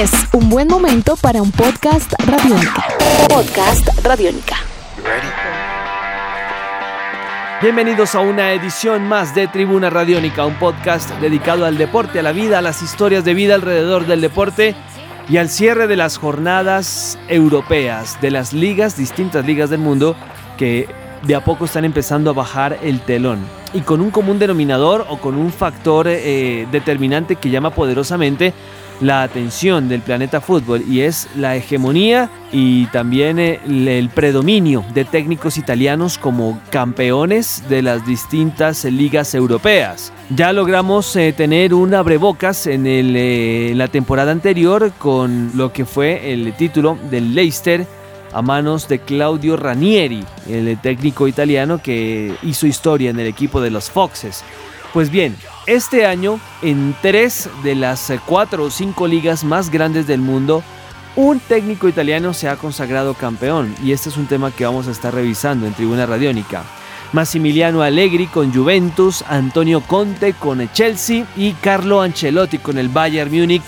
Es un buen momento para un podcast radiónica. Podcast radiónica. Bienvenidos a una edición más de Tribuna Radiónica, un podcast dedicado al deporte, a la vida, a las historias de vida alrededor del deporte y al cierre de las jornadas europeas de las ligas, distintas ligas del mundo que de a poco están empezando a bajar el telón. Y con un común denominador o con un factor eh, determinante que llama poderosamente la atención del planeta fútbol y es la hegemonía y también eh, el predominio de técnicos italianos como campeones de las distintas ligas europeas. Ya logramos eh, tener un abrebocas en la temporada anterior con lo que fue el título del Leicester a manos de Claudio Ranieri, el técnico italiano que hizo historia en el equipo de los Foxes. Pues bien, este año en tres de las cuatro o cinco ligas más grandes del mundo, un técnico italiano se ha consagrado campeón y este es un tema que vamos a estar revisando en Tribuna Radiónica. Massimiliano Allegri con Juventus, Antonio Conte con Chelsea y Carlo Ancelotti con el Bayern Múnich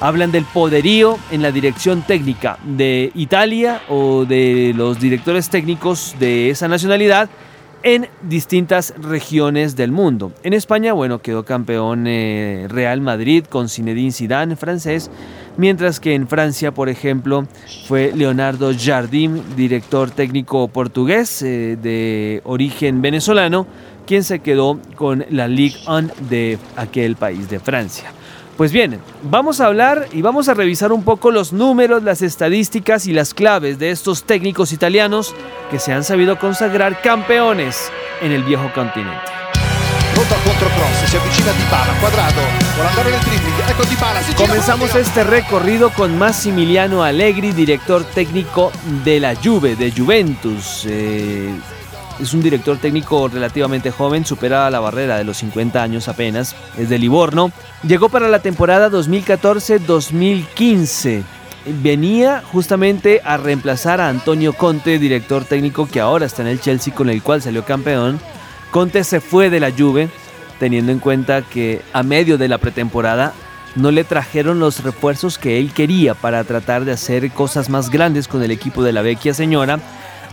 hablan del poderío en la dirección técnica de Italia o de los directores técnicos de esa nacionalidad en distintas regiones del mundo. En España, bueno, quedó campeón eh, Real Madrid con Zinedine Zidane, francés, mientras que en Francia, por ejemplo, fue Leonardo Jardim, director técnico portugués eh, de origen venezolano, quien se quedó con la Ligue 1 de aquel país de Francia. Pues bien, vamos a hablar y vamos a revisar un poco los números, las estadísticas y las claves de estos técnicos italianos que se han sabido consagrar campeones en el viejo continente. Comenzamos este recorrido con Massimiliano Allegri, director técnico de la Juve, de Juventus. Eh, es un director técnico relativamente joven, supera la barrera de los 50 años apenas, es de Livorno. Llegó para la temporada 2014-2015. Venía justamente a reemplazar a Antonio Conte, director técnico que ahora está en el Chelsea con el cual salió campeón. Conte se fue de la Juve, teniendo en cuenta que a medio de la pretemporada no le trajeron los refuerzos que él quería para tratar de hacer cosas más grandes con el equipo de la vecchia señora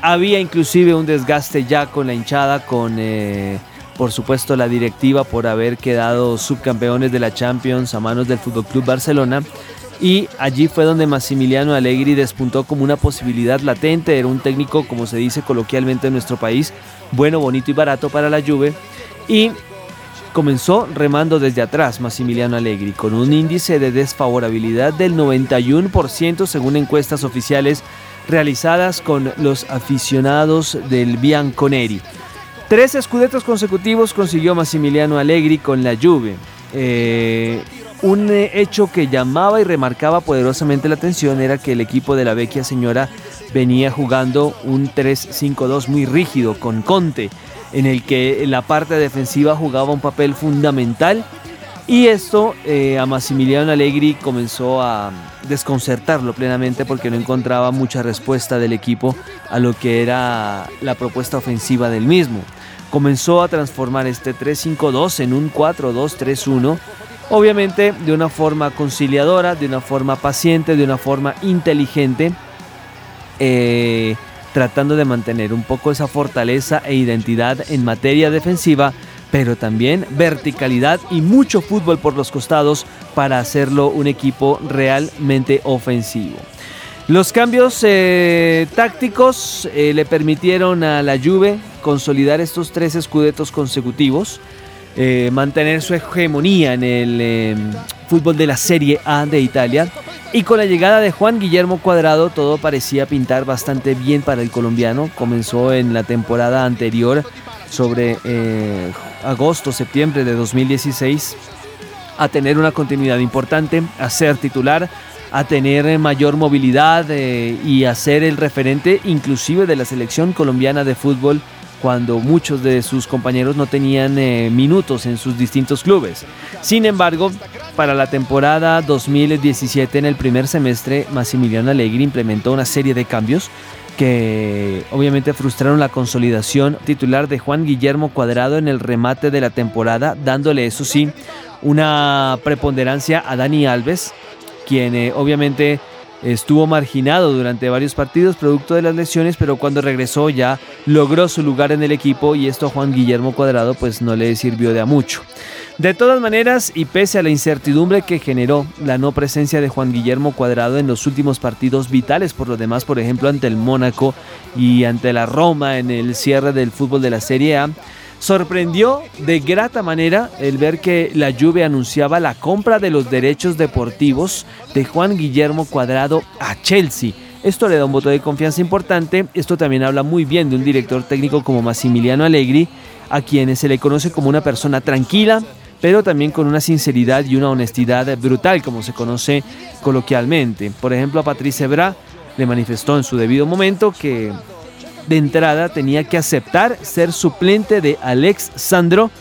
había inclusive un desgaste ya con la hinchada, con eh, por supuesto la directiva por haber quedado subcampeones de la Champions a manos del Fútbol Club Barcelona. Y allí fue donde Massimiliano Allegri despuntó como una posibilidad latente. Era un técnico, como se dice coloquialmente en nuestro país, bueno, bonito y barato para la Juve. Y comenzó remando desde atrás Massimiliano Allegri, con un índice de desfavorabilidad del 91% según encuestas oficiales realizadas con los aficionados del Bianconeri. Tres escudetos consecutivos consiguió Massimiliano Allegri con la Juve. Eh, un hecho que llamaba y remarcaba poderosamente la atención era que el equipo de la vecchia señora venía jugando un 3-5-2 muy rígido con Conte, en el que la parte defensiva jugaba un papel fundamental y esto eh, a Massimiliano Allegri comenzó a desconcertarlo plenamente porque no encontraba mucha respuesta del equipo a lo que era la propuesta ofensiva del mismo. Comenzó a transformar este 3-5-2 en un 4-2-3-1, obviamente de una forma conciliadora, de una forma paciente, de una forma inteligente, eh, tratando de mantener un poco esa fortaleza e identidad en materia defensiva pero también verticalidad y mucho fútbol por los costados para hacerlo un equipo realmente ofensivo. Los cambios eh, tácticos eh, le permitieron a la Juve consolidar estos tres escudetos consecutivos, eh, mantener su hegemonía en el fútbol de la Serie A de Italia y con la llegada de Juan Guillermo Cuadrado todo parecía pintar bastante bien para el colombiano. Comenzó en la temporada anterior sobre agosto, septiembre de 2016 a tener una continuidad importante, a ser titular, a tener mayor movilidad eh, y a ser el referente inclusive de la selección colombiana de fútbol cuando muchos de sus compañeros no tenían eh, minutos en sus distintos clubes. Sin embargo, para la temporada 2017 en el primer semestre, Massimiliano Allegri implementó una serie de cambios que obviamente frustraron la consolidación titular de Juan Guillermo Cuadrado en el remate de la temporada, dándole eso sí una preponderancia a Dani Alves quien eh, obviamente estuvo marginado durante varios partidos producto de las lesiones, pero cuando regresó ya logró su lugar en el equipo y esto a Juan Guillermo Cuadrado pues no le sirvió de a mucho. De todas maneras, y pese a la incertidumbre que generó la no presencia de Juan Guillermo Cuadrado en los últimos partidos vitales, por lo demás, por ejemplo, ante el Mónaco y ante la Roma en el cierre del fútbol de la Serie A, Sorprendió de grata manera el ver que la Juve anunciaba la compra de los derechos deportivos de Juan Guillermo Cuadrado a Chelsea. Esto le da un voto de confianza importante. Esto también habla muy bien de un director técnico como Massimiliano Allegri, a quien se le conoce como una persona tranquila, pero también con una sinceridad y una honestidad brutal, como se conoce coloquialmente. Por ejemplo, a Patrice Bra le manifestó en su debido momento que de entrada tenía que aceptar ser suplente de Alex Sandro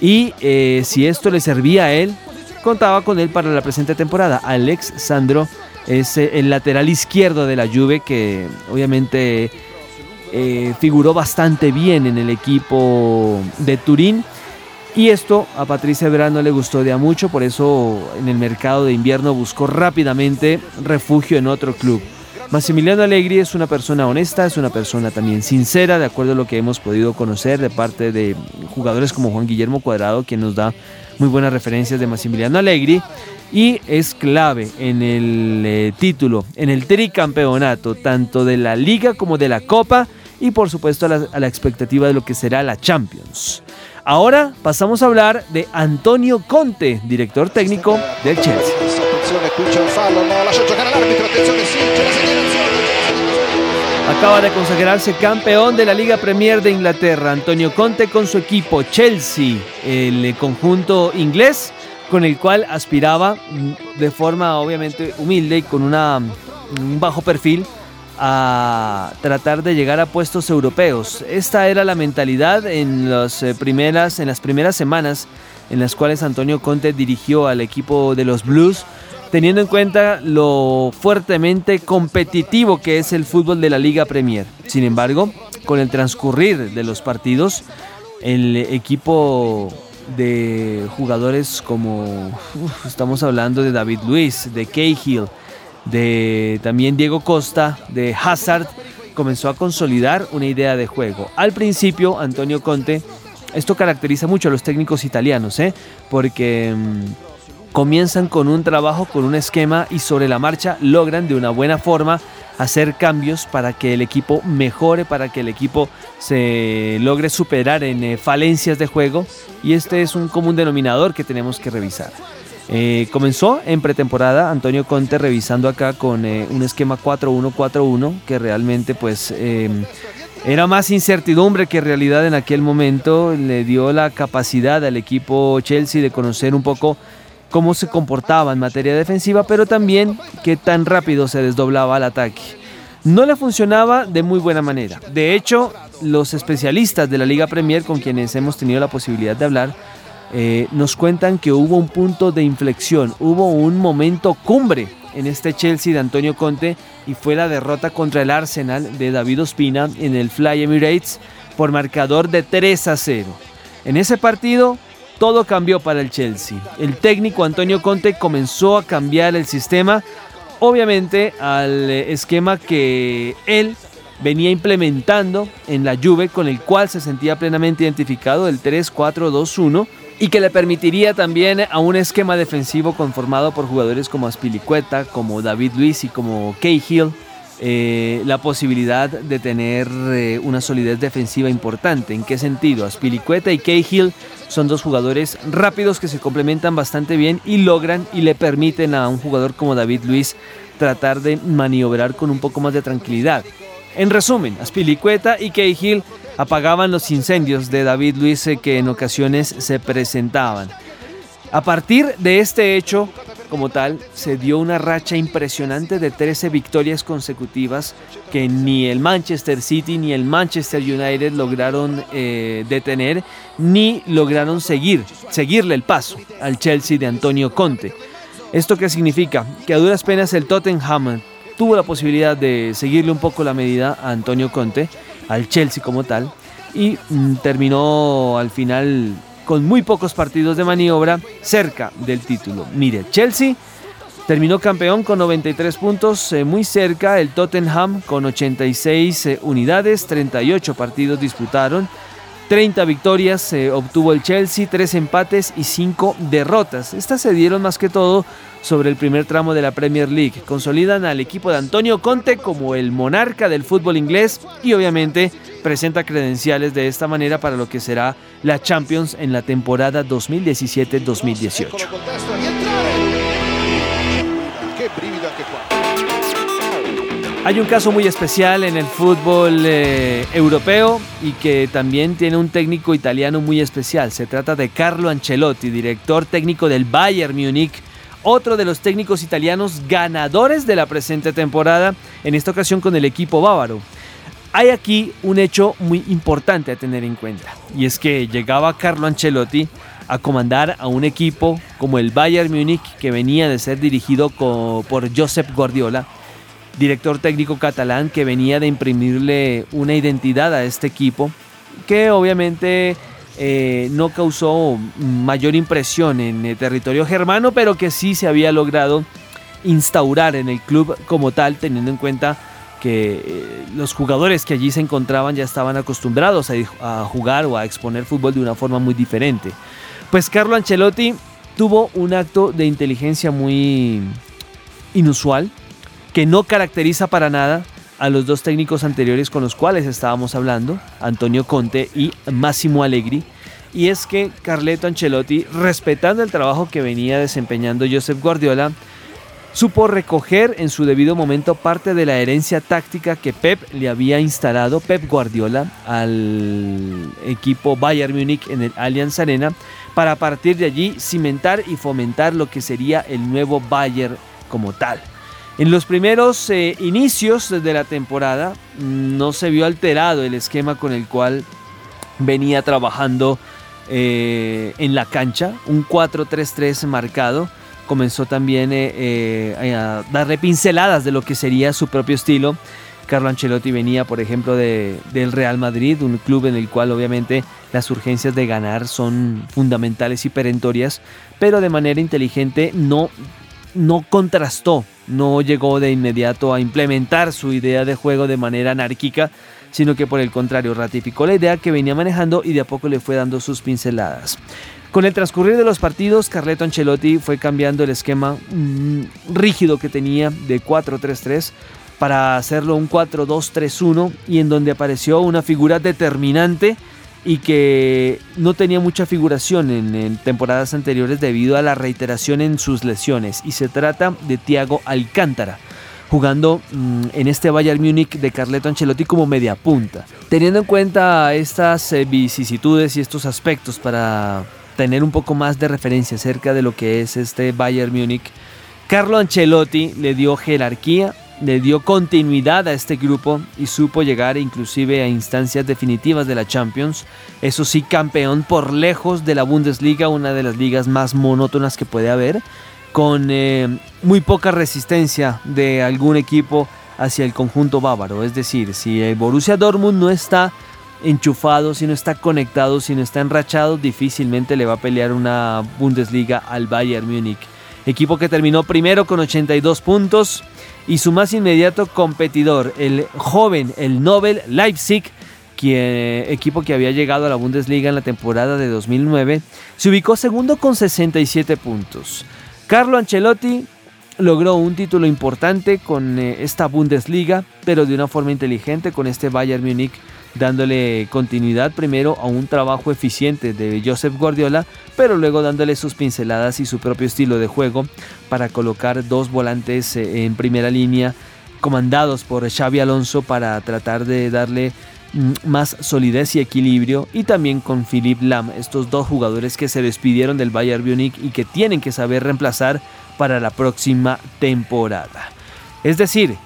y eh, si esto le servía a él, contaba con él para la presente temporada. Alex Sandro es eh, el lateral izquierdo de la Juve que obviamente eh, figuró bastante bien en el equipo de Turín. Y esto a Patricia Vera no le gustó de a mucho, por eso en el mercado de invierno buscó rápidamente refugio en otro club. Massimiliano Allegri es una persona honesta, es una persona también sincera, de acuerdo a lo que hemos podido conocer de parte de jugadores como Juan Guillermo Cuadrado, quien nos da muy buenas referencias de Massimiliano Allegri y es clave en el eh, título, en el tricampeonato, tanto de la liga como de la copa y por supuesto a la expectativa de lo que será la Champions. Ahora pasamos a hablar de Antonio Conte, director técnico del Chelsea. Acaba de consagrarse campeón de la Liga Premier de Inglaterra, Antonio Conte con su equipo Chelsea, el conjunto inglés con el cual aspiraba de forma obviamente humilde y con una, un bajo perfil a tratar de llegar a puestos europeos. Esta era la mentalidad en, las eh, primeras, en las primeras semanas en las cuales Antonio Conte dirigió al equipo de los Blues teniendo en cuenta lo fuertemente competitivo que es el fútbol de la Liga Premier. Sin embargo, con el transcurrir de los partidos, el equipo de jugadores como estamos hablando de David Luis, de Cahill, de también Diego Costa, de Hazard, comenzó a consolidar una idea de juego. Al principio, Antonio Conte, esto caracteriza mucho a los técnicos italianos, ¿eh? porque mm, comienzan con un trabajo, con un esquema y sobre la marcha logran de una buena forma hacer cambios para que el equipo mejore, para que el equipo se logre superar en eh, falencias de juego y este es un común denominador que tenemos que revisar. Eh, comenzó en pretemporada Antonio Conte revisando acá con eh, un esquema 4-1-4-1 que realmente pues em, era más incertidumbre que realidad en aquel momento. Le dio la capacidad al equipo Chelsea de conocer un poco cómo se comportaba en materia defensiva, pero también qué tan rápido se desdoblaba al ataque. No le funcionaba de muy buena manera. De hecho, los especialistas de la Liga Premier con quienes hemos tenido la posibilidad de hablar, eh, nos cuentan que hubo un punto de inflexión, hubo un momento cumbre en este Chelsea de Antonio Conte y fue la derrota contra el Arsenal de David Ospina en el Fly Emirates por marcador de 3 a 0. En ese partido todo cambió para el Chelsea. El técnico Antonio Conte comenzó a cambiar el sistema, obviamente al eh, esquema que él venía implementando en la Juve, con el cual se sentía plenamente identificado, el 3-4-2-1, y que le permitiría también a un esquema defensivo conformado por jugadores como Aspilicueta, como David Luiz y como Cahill, eh, la posibilidad de tener eh, una solidez defensiva importante. ¿En qué sentido? Aspilicueta y Cahill son dos jugadores rápidos que se complementan bastante bien y logran y le permiten a un jugador como David Luis tratar de maniobrar con un poco más de tranquilidad. En resumen, Aspilicueta y Cahill apagaban los incendios de David Luis eh, que en ocasiones se presentaban. A partir de este hecho, como tal, se dio una racha impresionante de 13 victorias consecutivas que ni el Manchester City ni el Manchester United lograron eh, detener ni lograron seguir, seguirle el paso al Chelsea de Antonio Conte. ¿Esto qué significa? Que a duras penas el Tottenham tuvo la posibilidad de seguirle un poco la medida a Antonio Conte, al Chelsea como tal, y mm, terminó al final con muy pocos partidos de maniobra cerca del título. Mire, Chelsea Terminó campeón con 93 puntos, eh, muy cerca el Tottenham con 86 eh, unidades, 38 partidos disputaron. 30 victorias eh, obtuvo el Chelsea, 3 empates y 5 derrotas. Estas se dieron más que todo sobre el primer tramo de la Premier League. Consolidan al equipo de Antonio Conte como el monarca del fútbol inglés y obviamente presenta credenciales de esta manera para lo que será la Champions en la temporada 2017-2018. Hay un caso muy especial en el fútbol eh, europeo y que también tiene un técnico italiano muy especial. Se trata de Carlo Ancelotti, director técnico del Bayern Múnich, otro de los técnicos italianos ganadores de la presente temporada, en esta ocasión con el equipo bávaro. Hay aquí un hecho muy importante a tener en cuenta, y es que llegaba Carlo Ancelotti a comandar a un equipo como el Bayern Múnich que venía de ser dirigido por Josep Guardiola, director técnico catalán que venía de imprimirle una identidad a este equipo que obviamente eh, no causó mayor impresión en el territorio germano, pero que sí se había logrado instaurar en el club como tal, teniendo en cuenta que eh, los jugadores que allí se encontraban ya estaban acostumbrados a, jugar o a exponer fútbol de una forma muy diferente. Pues Carlo Ancelotti tuvo un acto de inteligencia muy inusual, que no caracteriza para nada a los dos técnicos anteriores con los cuales estábamos hablando, Antonio Conte y Massimo Allegri, y es que Carleto Ancelotti, respetando el trabajo que venía desempeñando Josep Guardiola, supo recoger en su debido momento parte de la herencia táctica que Pep le había instalado, Pep Guardiola, al equipo Bayern Múnich en el Allianz Arena, para partir de allí cimentar y fomentar lo que sería el nuevo Bayern como tal. En los primeros eh, inicios de la temporada no se vio alterado el esquema con el cual venía trabajando eh, en la cancha, un 4-3-3 marcado. Comenzó también eh, a darle pinceladas de lo que sería su propio estilo. Carlo Ancelotti venía, por ejemplo, de, del Real Madrid, un club en el cual obviamente las urgencias de ganar son fundamentales y perentorias, pero de manera inteligente no, no contrastó no llegó de inmediato a implementar su idea de juego de manera anárquica, sino que por el contrario ratificó la idea que venía manejando y de a poco le fue dando sus pinceladas. Con el transcurrir de los partidos, Carleto Ancelotti fue cambiando el esquema mm, rígido que tenía de 4-3-3 para hacerlo un 4-2-3-1 y en donde apareció una figura determinante y que no tenía mucha figuración en, temporadas anteriores debido a la reiteración en sus lesiones y se trata de Thiago Alcántara jugando mm, en este Bayern Múnich de Carleto Ancelotti como media punta. Teniendo en cuenta estas eh, vicisitudes y estos aspectos para tener un poco más de referencia acerca de lo que es este Bayern Múnich, Carlo Ancelotti le dio jerarquía le dio continuidad a este grupo y supo llegar inclusive a instancias definitivas de la Champions. Eso sí, campeón por lejos de la Bundesliga, una de las ligas más monótonas que puede haber, con eh, muy poca resistencia de algún equipo hacia el conjunto bávaro. Es decir, si el Borussia Dortmund no está enchufado, si no está conectado, si no está enrachado, difícilmente le va a pelear una Bundesliga al Bayern Múnich. Equipo que terminó primero con 82 puntos y su más inmediato competidor, el joven, el Nobel Leipzig, equipo que había llegado a la Bundesliga en la temporada de 2009, se ubicó segundo con 67 puntos. Carlo Ancelotti logró un título importante con eh, esta Bundesliga, pero de una forma inteligente con este Bayern Múnich dándole continuidad primero a un trabajo eficiente de Joseph Guardiola, pero luego dándole sus pinceladas y su propio estilo de juego para colocar dos volantes eh, en primera línea comandados por Xavi Alonso para tratar de darle mm, más solidez y equilibrio y también con Philippe Lam, estos dos jugadores que se despidieron del Bayern Munich y que tienen que saber reemplazar para la próxima temporada. Es decir,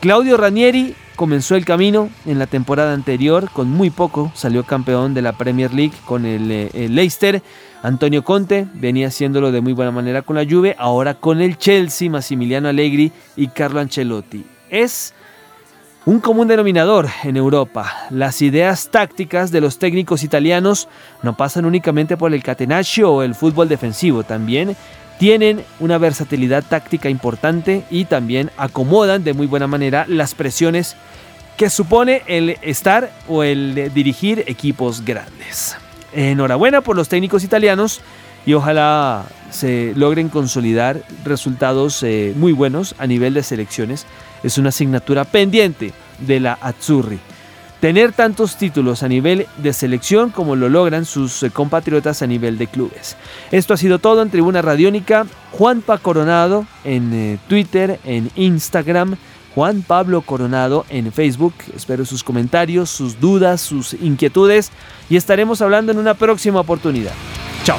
Claudio Ranieri comenzó el camino en la temporada anterior, con muy poco salió campeón de la Premier League con el, eh, Leicester. Antonio Conte venía haciéndolo de muy buena manera con la Juve, ahora con el Chelsea, Massimiliano Allegri y Carlo Ancelotti. Es un común denominador en Europa. Las ideas tácticas de los técnicos italianos no pasan únicamente por el catenaccio o el fútbol defensivo, también tienen una versatilidad táctica importante y también acomodan de muy buena manera las presiones que supone el estar o el dirigir equipos grandes. Enhorabuena por los técnicos italianos y ojalá se logren consolidar resultados eh, muy buenos a nivel de selecciones. Es una asignatura pendiente de la Azzurri. Tener tantos títulos a nivel de selección como lo logran sus eh, compatriotas a nivel de clubes. Esto ha sido todo en Tribuna Radiónica. Juanpa Coronado en eh, Twitter, en Instagram. Juan Pablo Coronado en Facebook. Espero sus comentarios, sus dudas, sus inquietudes y estaremos hablando en una próxima oportunidad. Chao.